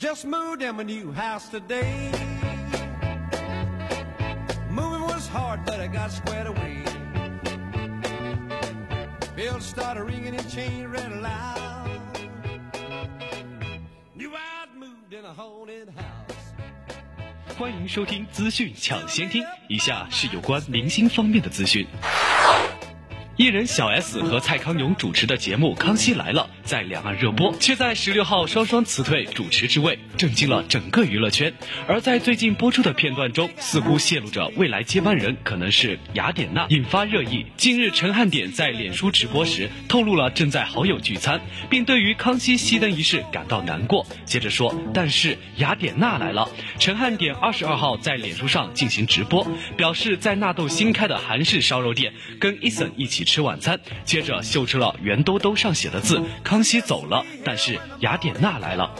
just moved in my new house today. Moving was hard, but I got squared away. Bells started ringing and chain read aloud. Knew I'd moved in a haunted house. 欢迎收听资讯抢先听，以下是有关明星方面的资讯。艺人小 S 和蔡康永主持的节目《康熙来了》在两岸热播，却在十六号双双辞退主持之位，震惊了整个娱乐圈。而在最近播出的片段中，似乎泄露着未来接班人可能是雅典娜，引发热议。近日，陈汉典在脸书直播时透露了正在好友聚餐，并对于康熙熄灯仪式感到难过。接着说，但是雅典娜来了。陈汉典二十二号在脸书上进行直播，表示在纳豆新开的韩式烧肉店跟伊森一起。吃晚餐，接着秀出了圆兜兜上写的字：“康熙走了，但是雅典娜来了。”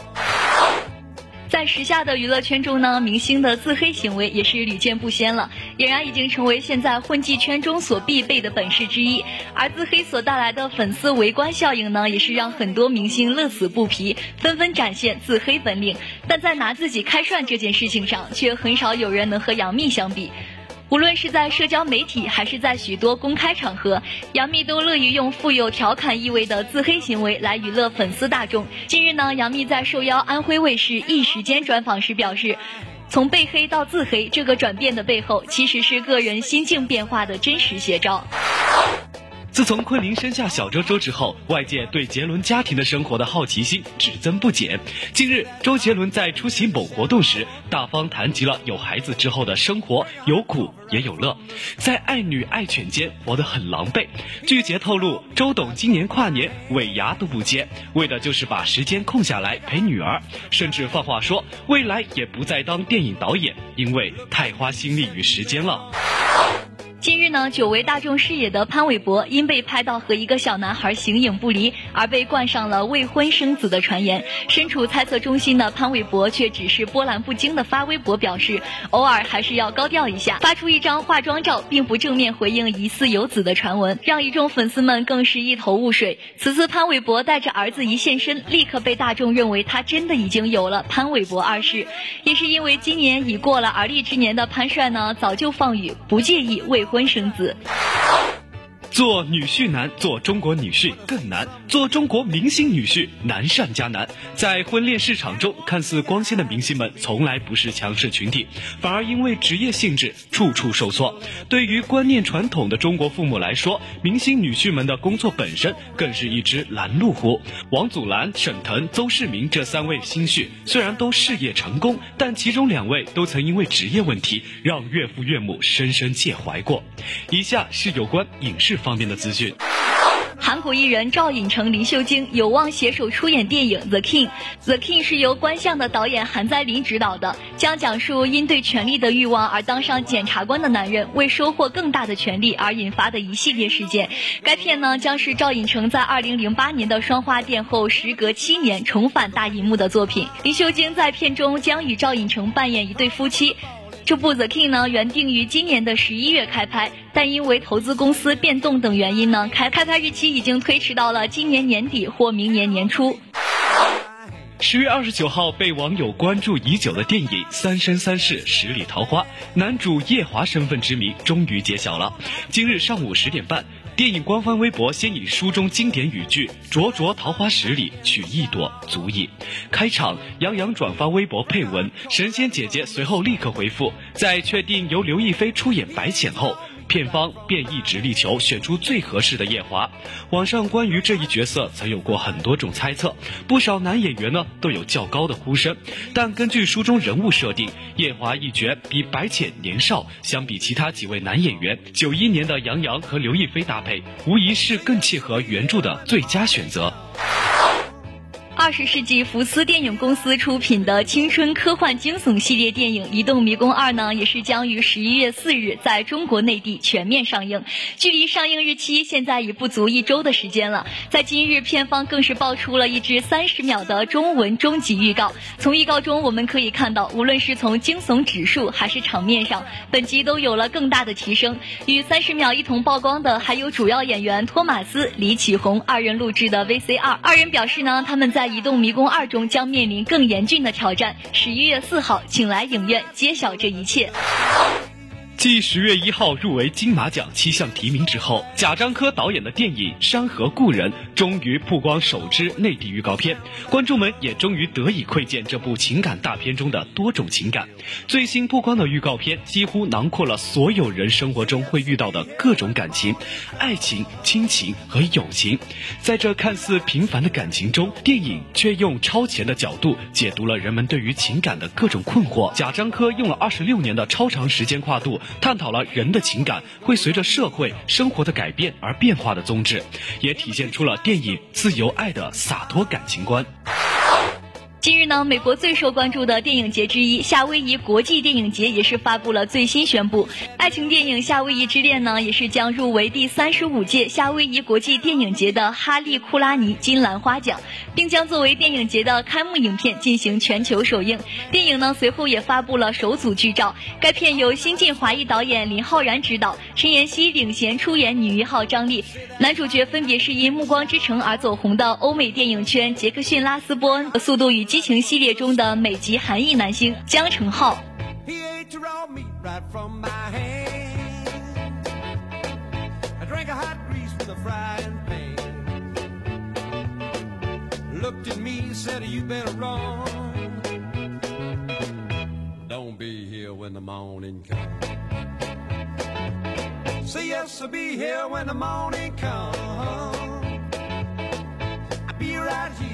在时下的娱乐圈中呢，明星的自黑行为也是屡见不鲜了，俨然已经成为现在混迹圈中所必备的本事之一。而自黑所带来的粉丝围观效应呢，也是让很多明星乐此不疲，纷纷展现自黑本领。但在拿自己开涮这件事情上，却很少有人能和杨幂相比。无论是在社交媒体，还是在许多公开场合，杨幂都乐于用富有调侃意味的自黑行为来娱乐粉丝大众。近日呢，杨幂在受邀安徽卫视《一时间》专访时表示，从被黑到自黑这个转变的背后，其实是个人心境变化的真实写照。自从昆凌生下小周周之后，外界对杰伦家庭的生活的好奇心只增不减。近日，周杰伦在出席某活动时，大方谈及了有孩子之后的生活，有苦也有乐，在爱女爱犬间活得很狼狈。据杰透露，周董今年跨年尾牙都不接，为的就是把时间空下来陪女儿，甚至放话说未来也不再当电影导演，因为太花心力与时间了。近日呢，久违大众视野的潘玮柏因被拍到和一个小男孩形影不离，而被冠上了未婚生子的传言。身处猜测中心的潘玮柏却只是波澜不惊的发微博表示，偶尔还是要高调一下，发出一张化妆照，并不正面回应疑似有子的传闻，让一众粉丝们更是一头雾水。此次潘玮柏带着儿子一现身，立刻被大众认为他真的已经有了潘玮柏二世。也是因为今年已过了而立之年的潘帅呢，早就放语不介意未。婚生子。做女婿难，做中国女婿更难。做中国明星女婿难上加难。在婚恋市场中，看似光鲜的明星们，从来不是强势群体，反而因为职业性质，处处受挫。对于观念传统的中国父母来说，明星女婿们的工作本身更是一只拦路虎。王祖蓝、沈腾、邹市明这三位新婿，虽然都事业成功，但其中两位都曾因为职业问题，让岳父岳母深深介怀过。以下是有关影视。方面的资讯。韩国艺人赵寅成、林秀晶有望携手出演电影《The King》。《The King》是由观相的导演韩在林执导的，将讲述因对权力的欲望而当上检察官的男人为收获更大的权力而引发的一系列事件。该片呢，将是赵寅成在2008年的《双花店》后时隔七年重返大银幕的作品。林秀晶在片中将与赵寅成扮演一对夫妻。这部《The King》呢，原定于今年的十一月开拍，但因为投资公司变动等原因呢，开开拍日期已经推迟到了今年年底或明年年初。十月二十九号，被网友关注已久的电影《三生三世十里桃花》男主叶华身份之谜终于揭晓了。今日上午十点半。电影官方微博先以书中经典语句“灼灼桃花十里，取一朵足矣”开场，杨洋转发微博配文，神仙姐姐随后立刻回复，在确定由刘亦菲出演白浅后。片方便一直力求选出最合适的夜华。网上关于这一角色曾有过很多种猜测，不少男演员呢都有较高的呼声。但根据书中人物设定，夜华一角比白浅年少，相比其他几位男演员，九一年的杨洋和刘亦菲搭配，无疑是更契合原著的最佳选择。二十世纪福斯电影公司出品的青春科幻惊悚系列电影《移动迷宫二》呢，也是将于十一月四日在中国内地全面上映。距离上映日期现在已不足一周的时间了。在今日，片方更是爆出了一支三十秒的中文终极预告。从预告中我们可以看到，无论是从惊悚指数还是场面上，本集都有了更大的提升。与三十秒一同曝光的还有主要演员托马斯、李启红二人录制的 VCR。二人表示呢，他们在《移动迷宫二》中将面临更严峻的挑战。十一月四号，请来影院揭晓这一切。继十月一号入围金马奖七项提名之后，贾樟柯导演的电影《山河故人》终于曝光首支内地预告片，观众们也终于得以窥见这部情感大片中的多种情感。最新曝光的预告片几乎囊括了所有人生活中会遇到的各种感情、爱情、亲情和友情。在这看似平凡的感情中，电影却用超前的角度解读了人们对于情感的各种困惑。贾樟柯用了二十六年的超长时间跨度。探讨了人的情感会随着社会生活的改变而变化的宗旨，也体现出了电影自由爱的洒脱感情观。近日呢，美国最受关注的电影节之一——夏威夷国际电影节也是发布了最新宣布，爱情电影《夏威夷之恋》呢，也是将入围第三十五届夏威夷国际电影节的哈利库拉尼金兰花奖，并将作为电影节的开幕影片进行全球首映。电影呢，随后也发布了首组剧照。该片由新晋华裔导演林浩然执导，陈妍希领衔出演女一号张丽，男主角分别是因《暮光之城》而走红的欧美电影圈杰克逊拉斯波恩和《速度与激情》系列中的美籍韩裔男星姜成浩。Looked at me, said you better run. Don't be here when the morning comes. Say yes, I'll be here when the morning comes. I'll be right here.